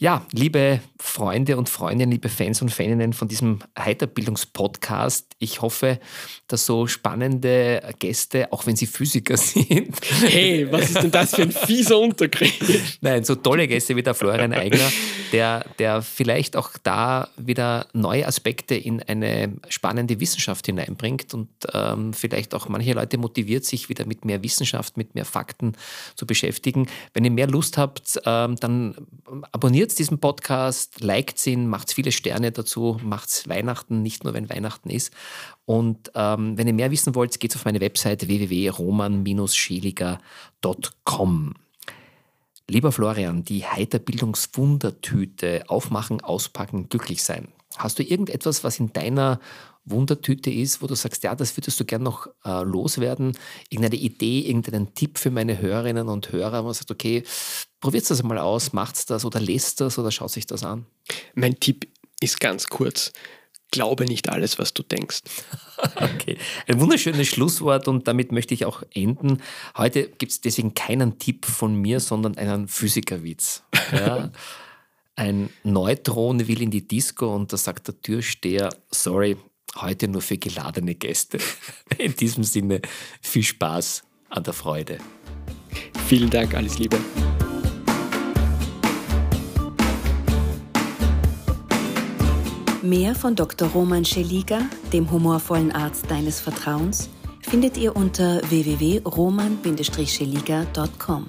Ja, liebe Freunde und Freundinnen, liebe Fans und Faninnen von diesem Heiterbildungspodcast, ich hoffe, dass so spannende Gäste, auch wenn sie Physiker [LAUGHS] sind, Hey, was ist denn das für ein fieser Untergriff? Nein, so tolle Gäste wie der Florian Eigner, der, der vielleicht auch da wieder neue Aspekte in eine spannende Wissenschaft hineinbringt und ähm, vielleicht auch manche Leute motiviert, sich wieder mit mehr Wissenschaft, mit mehr Fakten zu beschäftigen. Wenn ihr mehr Lust habt, ähm, dann abonniert diesen Podcast, liked ihn, macht viele Sterne dazu, macht Weihnachten, nicht nur wenn Weihnachten ist. Und ähm, wenn ihr mehr wissen wollt, geht auf meine Website www.roman-scheliger.com. Lieber Florian, die Heiterbildungswundertüte aufmachen, auspacken, glücklich sein. Hast du irgendetwas, was in deiner Wundertüte ist, wo du sagst, ja, das würdest du gern noch äh, loswerden? Irgendeine Idee, irgendeinen Tipp für meine Hörerinnen und Hörer, wo man sagt, okay, probiert das mal aus, macht das oder lest das oder schaut sich das an? Mein Tipp ist ganz kurz. Glaube nicht alles, was du denkst. [LAUGHS] Okay, ein wunderschönes Schlusswort und damit möchte ich auch enden. Heute gibt es deswegen keinen Tipp von mir, sondern einen Physikerwitz. Ja? [LAUGHS] Ein Neutron will in die Disco und da sagt der Türsteher, sorry, heute nur für geladene Gäste. [LAUGHS] In diesem Sinne, viel Spaß an der Freude. Vielen Dank, alles Liebe. Mehr von Dr. Roman Scheliga, dem humorvollen Arzt deines Vertrauens, findet ihr unter www.roman-scheliga.com.